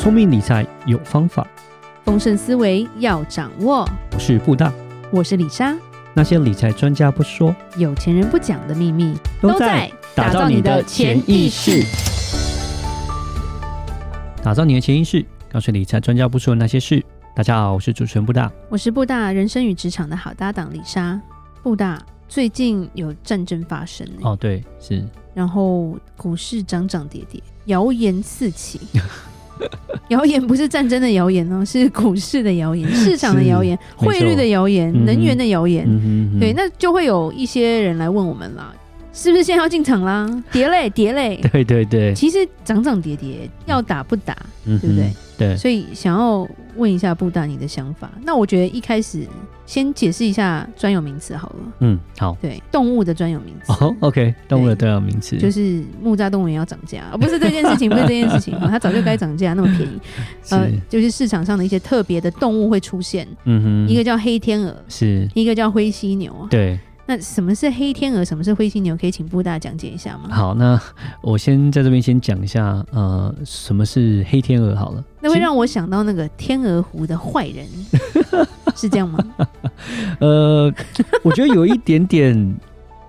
聪明理财有方法，丰盛思维要掌握。我是布大，我是李莎。那些理财专家不说，有钱人不讲的秘密，都在打造你的潜意识。打造你的潜意识，告诉理财专家不说的那些事。大家好，我是主持人布大，我是布大人生与职场的好搭档李莎。布大最近有战争发生哦，对，是。然后股市涨涨跌跌，谣言四起。谣言不是战争的谣言哦，是股市的谣言、市场的谣言、汇率的谣言、嗯、能源的谣言。嗯、对，那就会有一些人来问我们啦，是不是现在要进场啦？跌嘞，跌嘞。对对对，其实涨涨跌跌，要打不打，嗯、对不对？对，所以想要问一下布达你的想法。那我觉得一开始先解释一下专有名词好了。嗯，好。对，动物的专有名词。哦，OK，动物的专有名词就是木栅动物园要涨价，而不是这件事情，不是这件事情，它早就该涨价，那么便宜。呃，就是市场上的一些特别的动物会出现。嗯哼，一个叫黑天鹅，是一个叫灰犀牛啊。对。那什么是黑天鹅？什么是灰犀牛？可以请布大讲解一下吗？好，那我先在这边先讲一下，呃，什么是黑天鹅？好了，那会让我想到那个天鹅湖的坏人，是这样吗？呃，我觉得有一点点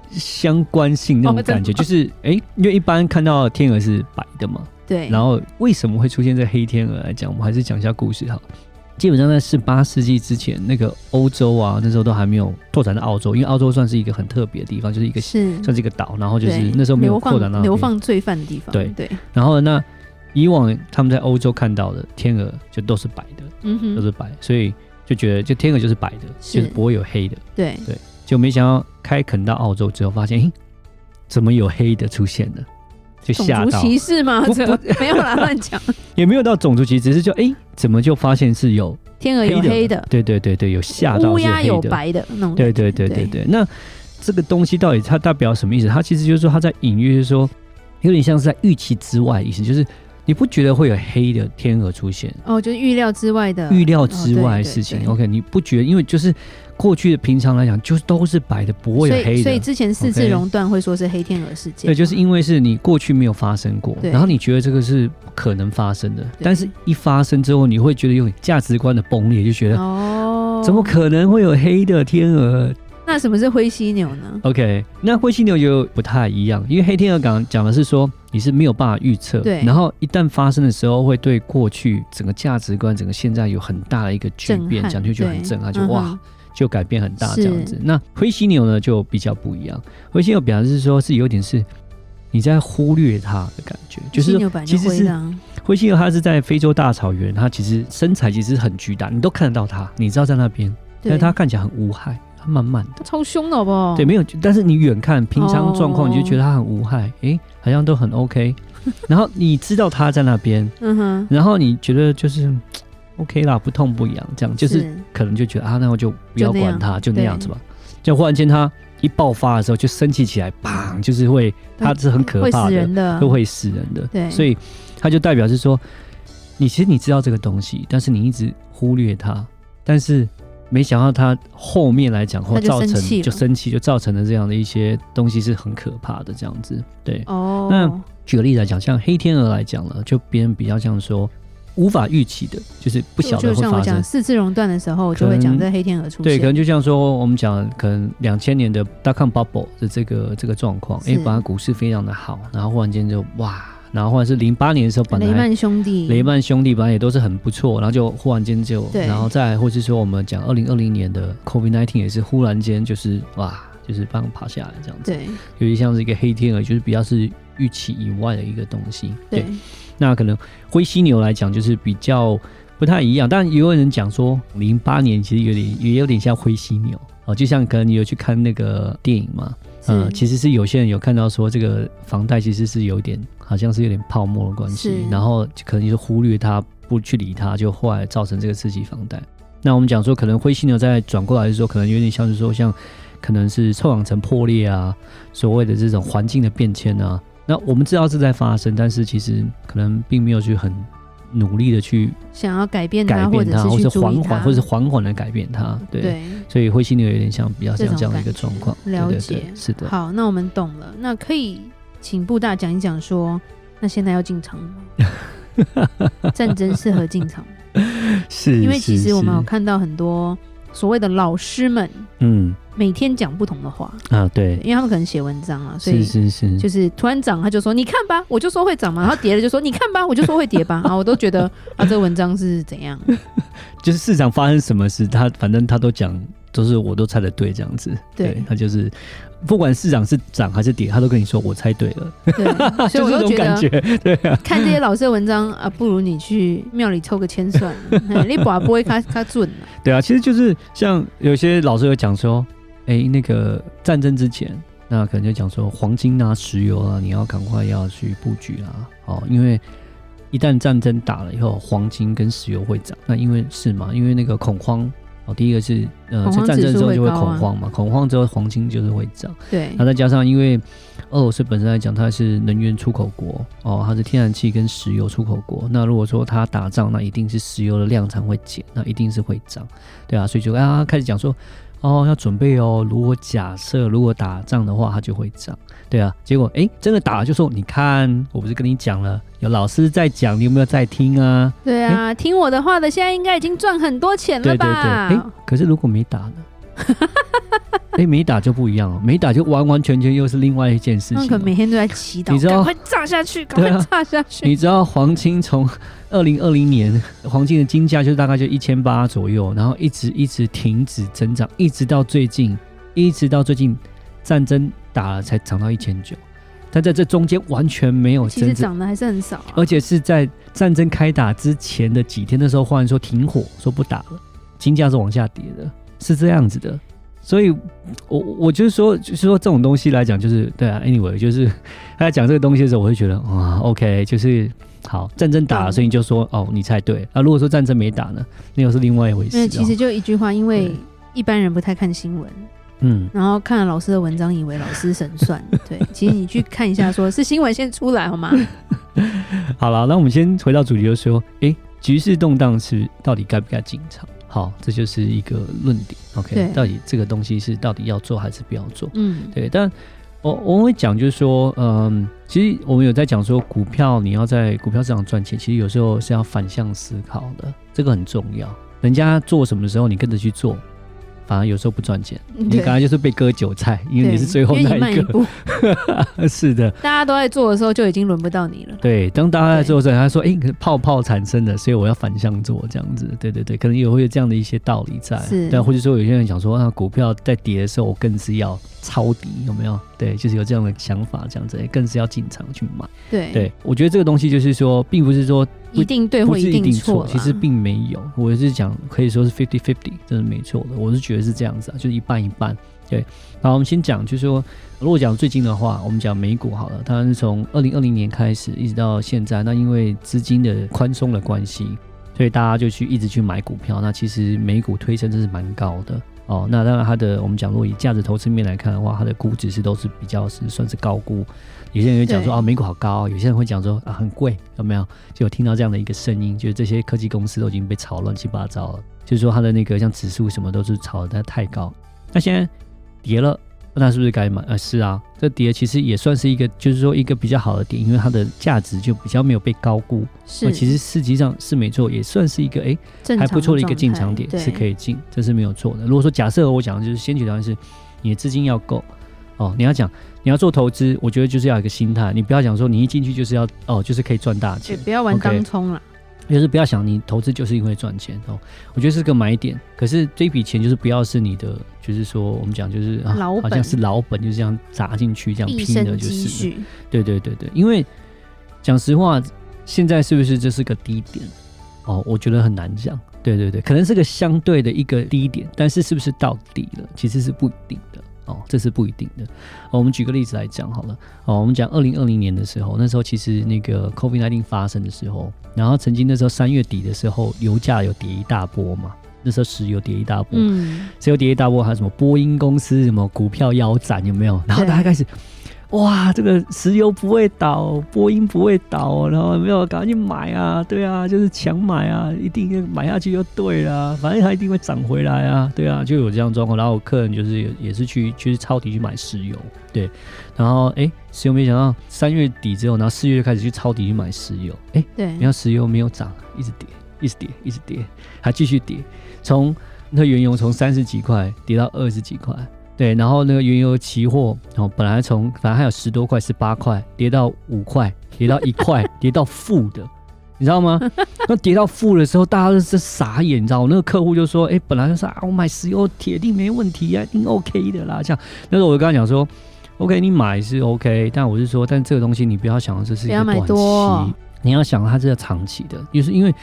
相关性那种感觉，就是哎、欸，因为一般看到天鹅是白的嘛，对，然后为什么会出现在黑天鹅来讲？我们还是讲一下故事好。基本上在十八世纪之前，那个欧洲啊，那时候都还没有拓展到澳洲，因为澳洲算是一个很特别的地方，就是一个是算是一个岛，然后就是那时候没有扩展到流放罪犯的地方。对对。然后那以往他们在欧洲看到的天鹅就都是白的，嗯哼，都是白，所以就觉得就天鹅就是白的，就是不会有黑的。对对，就没想到开垦到澳洲之后，发现诶，怎么有黑的出现了？就吓到，种族歧视吗？不不没有啦，乱讲。也没有到种族歧视，只是就哎、欸，怎么就发现是有天鹅有黑的？对对对对，有吓到。乌鸦有白的那种。对对对对对，对。那这个东西到底它代表什么意思？它其实就是说，它在隐喻就是说，有点像是在预期之外的意思，就是你不觉得会有黑的天鹅出现？哦，就是预料之外的，预料之外的事情。哦、OK，你不觉得？因为就是。过去的平常来讲，就是都是白的，不会有黑的。所以，所以之前四次熔断会说是黑天鹅事件。对，就是因为是你过去没有发生过，然后你觉得这个是不可能发生的，但是一发生之后，你会觉得有价值观的崩裂，就觉得哦，怎么可能会有黑的天鹅？那什么是灰犀牛呢？OK，那灰犀牛就不太一样，因为黑天鹅讲讲的是说你是没有办法预测，对，然后一旦发生的时候，会对过去整个价值观、整个现在有很大的一个巨变，讲就觉得很震撼，就哇。嗯就改变很大这样子，那灰犀牛呢就比较不一样。灰犀牛表示说是有点是你在忽略它的感觉，就是其实是灰犀牛，它是在非洲大草原，它其实身材其实很巨大，你都看得到它，你知道在那边，但是它看起来很无害，它慢慢的，超凶的好不好？对，没有，但是你远看平常状况，你就觉得它很无害，哎、欸，好像都很 OK。然后你知道它在那边，嗯哼，然后你觉得就是。OK 啦，不痛不痒，这样就是可能就觉得啊，那我就不要管它，就那，样子吧。就忽然间它一爆发的时候，就生气起来，砰，就是会，它是很可怕的，的都会死人的。对，所以它就代表是说，你其实你知道这个东西，但是你一直忽略它，但是没想到他后面来讲会造成就生气，就造成了这样的一些东西是很可怕的这样子。对，哦，那举个例子来讲，像黑天鹅来讲了，就别人比较像说。无法预期的，就是不晓得会发生。就像我讲四次熔断的时候，就会讲这黑天鹅出现。对，可能就像说我们讲，可能两千年的 dot-com bubble 的这个这个状况，哎，本来股市非常的好，然后忽然间就哇，然后或者是零八年的时候，本来雷曼兄弟，雷曼兄弟本来也都是很不错，然后就忽然间就，然后再或者是说我们讲二零二零年的 COVID nineteen 也是忽然间就是哇，就是帮爬下来这样子。对，有点像是一个黑天鹅，就是比较是预期以外的一个东西。对。对那可能灰犀牛来讲就是比较不太一样，但也有人讲说零八年其实有点也有点像灰犀牛哦，就像可能你有去看那个电影嘛，嗯，其实是有些人有看到说这个房贷其实是有点好像是有点泡沫的关系，然后可能就忽略它不去理它，就后来造成这个刺激房贷。那我们讲说可能灰犀牛在转过来的时候，可能有点像是说像可能是臭氧层破裂啊，所谓的这种环境的变迁啊。那我们知道是在发生，但是其实可能并没有去很努力的去想要改变它，改变它，或者是缓缓，或者是缓缓的改变它。对，对，所以灰犀牛有点像比较像这样的一个状况。了解，是的。好，那我们懂了。那可以请布大讲一讲说，那现在要进场吗？战争适合进场，是，因为其实我们有看到很多所谓的老师们，嗯。每天讲不同的话。啊，对，因为他们可能写文章啊，所以是是是，就是突然涨，他就说你看吧，我就说会涨嘛，然后跌了就说你看吧，我就说会跌吧，啊，我都觉得啊，这个文章是怎样，就是市场发生什么事，他反正他都讲，都是我都猜的对这样子，对，对他就是。不管市场是涨还是跌，他都跟你说我猜对了。对，所以我就觉得，对啊，看这些老师的文章啊，不如你去庙里抽个签算 了，你把不会卡卡准了。对啊，其实就是像有些老师有讲说，哎、欸，那个战争之前，那可能就讲说黄金啊、石油啊，你要赶快要去布局啊，哦，因为一旦战争打了以后，黄金跟石油会涨。那因为是嘛，因为那个恐慌。哦，第一个是呃，在战争之后就会恐慌嘛，恐慌之后黄金就是会涨。对，那再加上因为俄罗斯本身来讲，它是能源出口国哦，它是天然气跟石油出口国。那如果说它打仗，那一定是石油的量产会减，那一定是会涨，对啊，所以就啊开始讲说。哦，要准备哦。如果假设如果打仗的话，它就会涨，对啊。结果哎，真的打了，就说你看，我不是跟你讲了，有老师在讲，你有没有在听啊？对啊，听我的话的，现在应该已经赚很多钱了吧？对对对。哎，可是如果没打呢？哎，没打就不一样了，没打就完完全全又是另外一件事情。可每天都在祈祷，你知道？赶快炸下去，赶快炸下去。你知道黄金从二零二零年黄金的金价就大概就一千八左右，然后一直一直停止增长，一直到最近，一直到最近战争打了才涨到一千九，但在这中间完全没有增长，其实涨的还是很少啊。而且是在战争开打之前的几天的时候，忽然说停火，说不打了，金价是往下跌的，是这样子的。所以我，我我就是说，就是说这种东西来讲，就是对啊，anyway，就是 他在讲这个东西的时候，我会觉得啊，OK，就是好，战争打了，所以你就说哦，你猜对啊。如果说战争没打呢，那又是另外一回事。那其实就一句话，因为一般人不太看新闻，嗯，然后看了老师的文章，以为老师神算，对，其实你去看一下，说是新闻先出来好吗？好了，那我们先回到主题，就是说，哎，局势动荡是到底该不该进场？好，这就是一个论点。OK，到底这个东西是到底要做还是不要做？嗯，对。但我我会讲，就是说，嗯，其实我们有在讲说，股票你要在股票市场赚钱，其实有时候是要反向思考的，这个很重要。人家做什么的时候，你跟着去做。反而有时候不赚钱，你刚才就是被割韭菜，因为你是最后那一个。一 是的，大家都在做的时候，就已经轮不到你了。对，当大家在做的时候，他说：“哎、欸，泡泡产生的，所以我要反向做这样子。”对对对，可能也会有这样的一些道理在。是，但或者说有些人想说，那股票在跌的时候，我更是要抄底，有没有？对，就是有这样的想法，这样子，更是要进场去买。对对，我觉得这个东西就是说，并不是说。一定对或一定错，其实并没有。我是讲可以说是 fifty fifty，这是没错的。我是觉得是这样子啊，就是一半一半。对，好，我们先讲，就是说，如果讲最近的话，我们讲美股好了。它是从二零二零年开始一直到现在，那因为资金的宽松的关系，所以大家就去一直去买股票。那其实美股推升真是蛮高的哦。那当然，它的我们讲，如果以价值投资面来看的话，它的估值是都是比较是算是高估。有些人会讲说啊，美股好高；有些人会讲说啊，很贵，有没有？就有听到这样的一个声音，就是这些科技公司都已经被炒乱七八糟了。就是说它的那个像指数什么都是炒得太高。那现在跌了，那是不是该买？呃，是啊，这跌其实也算是一个，就是说一个比较好的点，因为它的价值就比较没有被高估。是，其实实际上是没错，也算是一个哎还不错的一个进场点，是可以进，这是没有错的。如果说假设我讲的就是先决条件是你的资金要够哦，你要讲。你要做投资，我觉得就是要一个心态，你不要讲说你一进去就是要哦，就是可以赚大钱，不要玩当冲了，就是不要想你投资就是因为赚钱哦。我觉得是个买点，可是这笔钱就是不要是你的，就是说我们讲就是老，好像是老本，就是这样砸进去这样拼的，就是对对对对，因为讲实话，现在是不是这是个低点哦？我觉得很难讲，对对对，可能是个相对的一个低点，但是是不是到底了，其实是不一定的。哦，这是不一定的。哦，我们举个例子来讲好了。哦，我们讲二零二零年的时候，那时候其实那个 COVID-19 发生的时候，然后曾经那时候三月底的时候，油价有跌一大波嘛。那时候石油跌一大波，嗯，石油跌一大波，还有什么波音公司什么股票腰斩有没有？然后大家开始，哇，这个石油不会倒，波音不会倒，然后没有赶快去买啊，对啊，就是强买啊，一定要买下去就对了，反正它一定会涨回来啊，对啊，就有这样状况。然后我客人就是也也是去去抄底去买石油，对，然后哎，石油没想到三月底之后，然后四月就开始去抄底去买石油，哎，对，然后石油没有涨，一直跌，一直跌，一直跌，还继续跌，从那原油从三十几块跌到二十几块。对，然后那个原油期货，然后本来从反正还有十多块、十八块，跌到五块，跌到一块，跌到负的，你知道吗？那跌到负的时候，大家都是傻眼，你知道吗？那个客户就说：“哎，本来就说啊，我买石油铁定没问题啊，一定 OK 的啦。”这样，那时候我就跟他讲说：“OK，你买是 OK，但我是说，但这个东西你不要想这是一个短期，你要想它是要长期的，就是因为。”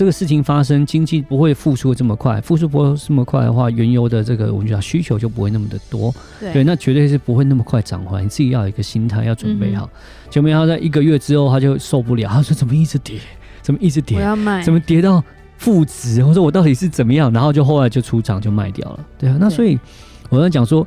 这个事情发生，经济不会复苏这么快，复苏不会这么快的话，原油的这个我们讲需求就不会那么的多，对，对，那绝对是不会那么快涨回来。你自己要有一个心态，要准备好。就没想到在一个月之后，他就受不了，他说怎么一直跌，怎么一直跌，我要卖，怎么跌到负值？我说我到底是怎么样？然后就后来就出场就卖掉了，对啊。那所以我要讲说。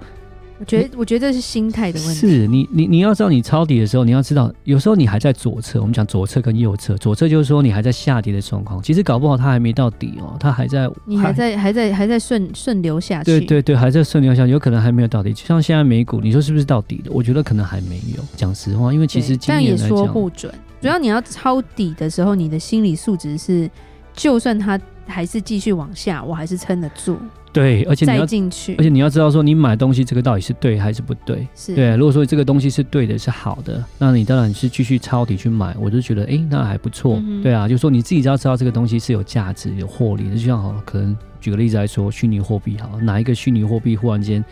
我觉得，我觉得这是心态的问题。是你，你你要知道，你抄底的时候，你要知道，有时候你还在左侧。我们讲左侧跟右侧，左侧就是说你还在下跌的状况，其实搞不好它还没到底哦，它还在，你还在，还在，还在顺顺流下去。对对对，还在顺流下去，有可能还没有到底。就像现在美股，你说是不是到底的？我觉得可能还没有。讲实话，因为其实这样也说不准。主要你要抄底的时候，你的心理素质是，就算它还是继续往下，我还是撑得住。对，而且你要进去，而且你要知道说，你买东西这个到底是对还是不对？是对。如果说这个东西是对的，是好的，那你当然是继续抄底去买。我就觉得，哎，那还不错。嗯、对啊，就是说你自己只要知道这个东西是有价值、有获利的，就像好，可能举个例子来说，虚拟货币好，哪一个虚拟货币忽然间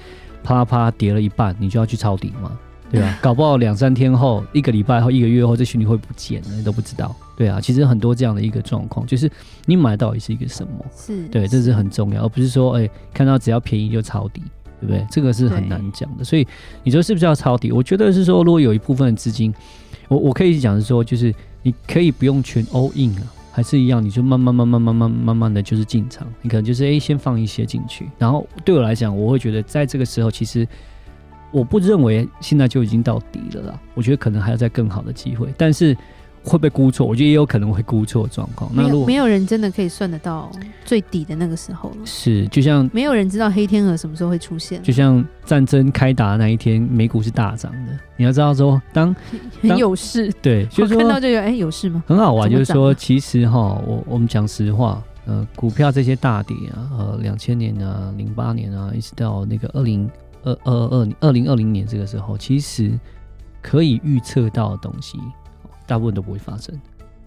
啪啪跌了一半，你就要去抄底吗？对啊 搞不好两三天后一个礼拜后一个月后这群里会不见人都不知道。对啊其实很多这样的一个状况就是你买到底是一个什么。是对这是很重要而不是说诶看到只要便宜就抄底对不对？这个是很难讲的。所以你说是不是要抄底？我觉得是说如果有一部分的资金我我可以讲是说就是你可以不用全 all in 了还是一样你就慢慢慢慢慢慢慢慢的就是进场。你可能就是诶先放一些进去。然后对我来讲我会觉得在这个时候其实我不认为现在就已经到底了啦，我觉得可能还要再更好的机会，但是会不会估错？我觉得也有可能会估错状况。那如果没有人真的可以算得到最底的那个时候了，是就像没有人知道黑天鹅什么时候会出现，就像战争开打的那一天，美股是大涨的。你要知道说，当，很有事，对，就是看到这个，哎，有事吗？很好玩，就是说，其实哈，我我们讲实话，呃，股票这些大跌啊，呃，两千年啊，零八年啊，一直到那个二零。二二二二零二零年这个时候，其实可以预测到的东西，大部分都不会发生。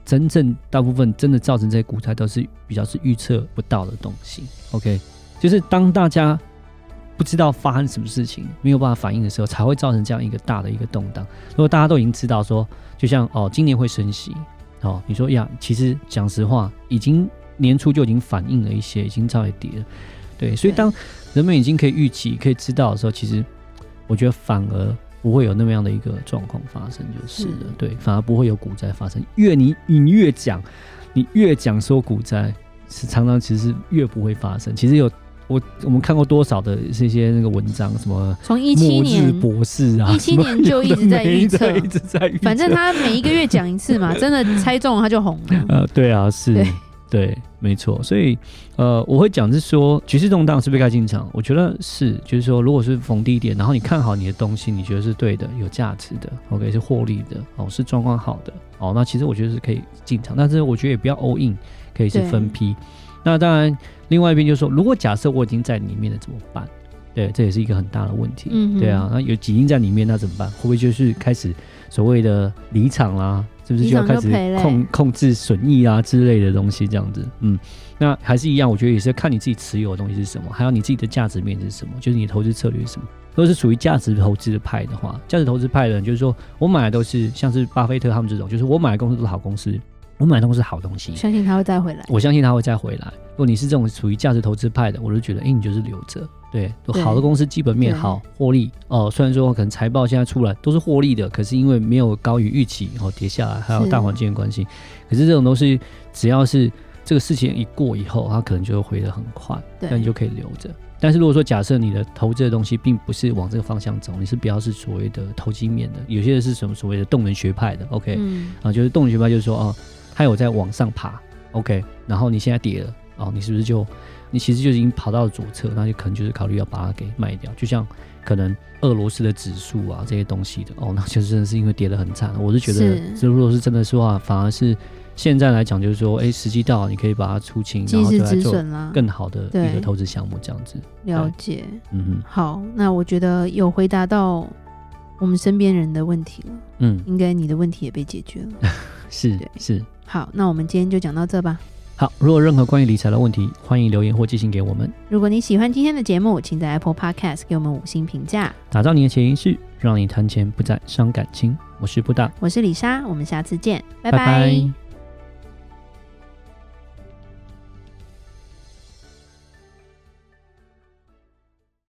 真正大部分真的造成这些股灾，都是比较是预测不到的东西。OK，就是当大家不知道发生什么事情，没有办法反应的时候，才会造成这样一个大的一个动荡。如果大家都已经知道说，就像哦，今年会升息，哦，你说呀，其实讲实话，已经年初就已经反映了一些，已经稍微跌了。对，所以当人们已经可以预期、可以知道的时候，其实我觉得反而不会有那么样的一个状况发生，就是的。对，反而不会有股灾发生。越你你越讲，你越讲说股灾是常常其实越不会发生。其实有我我们看过多少的这些那个文章，什么从一七年博士啊，一七年就一直在预测，一直在预测。反正他每一个月讲一次嘛，真的猜中了他就红了。呃，对啊，是。对对，没错，所以呃，我会讲是说，局势动荡是不是该进场？我觉得是，就是说，如果是逢低点，然后你看好你的东西，你觉得是对的、有价值的，OK，是获利的，哦，是状况好的，哦，那其实我觉得是可以进场，但是我觉得也不要 all in，可以是分批。那当然，另外一边就是说，如果假设我已经在里面了，怎么办？对，这也是一个很大的问题。嗯，对啊，那有几亿在里面，那怎么办？会不会就是开始所谓的离场啦？是不是就要开始控控制损益啊之类的东西这样子？嗯，那还是一样，我觉得也是看你自己持有的东西是什么，还有你自己的价值面是什么，就是你的投资策略是什么。如果是属于价值投资的派的话，价值投资派的人就是说我买的都是像是巴菲特他们这种，就是我买的公司都是好公司。我买的东西是好东西，相信他会再回来。我相信他会再回来。如果你是这种属于价值投资派的，我就觉得，哎、欸，你就是留着。对，好的公司基本面好，获利哦。虽然说可能财报现在出来都是获利的，可是因为没有高于预期，然后跌下来，还有大环境的关系。可是这种东西，只要是这个事情一过以后，它可能就会回得很快，那你就可以留着。但是如果说假设你的投资的东西并不是往这个方向走，你是比较是所谓的投机面的，有些人是什么所谓的动能学派的，OK，、嗯、啊，就是动能学派就是说哦，它有在往上爬，OK，然后你现在跌了，哦，你是不是就你其实就已经跑到了左侧，那就可能就是考虑要把它给卖掉，就像可能俄罗斯的指数啊这些东西的，哦，那就真的是因为跌得很惨，我是觉得，这如果是真的说话，反而是。现在来讲，就是说，哎，时机到，你可以把它出清，然后就来做更好的一个投资项目，这样子。了解，嗯嗯。好，那我觉得有回答到我们身边人的问题了。嗯，应该你的问题也被解决了。是，是。好，那我们今天就讲到这吧。好，如果任何关于理财的问题，欢迎留言或寄信给我们。如果你喜欢今天的节目，请在 Apple Podcast 给我们五星评价。打造你的潜意识，让你谈钱不再伤感情。我是布大，我是李莎，我们下次见，拜拜。拜拜。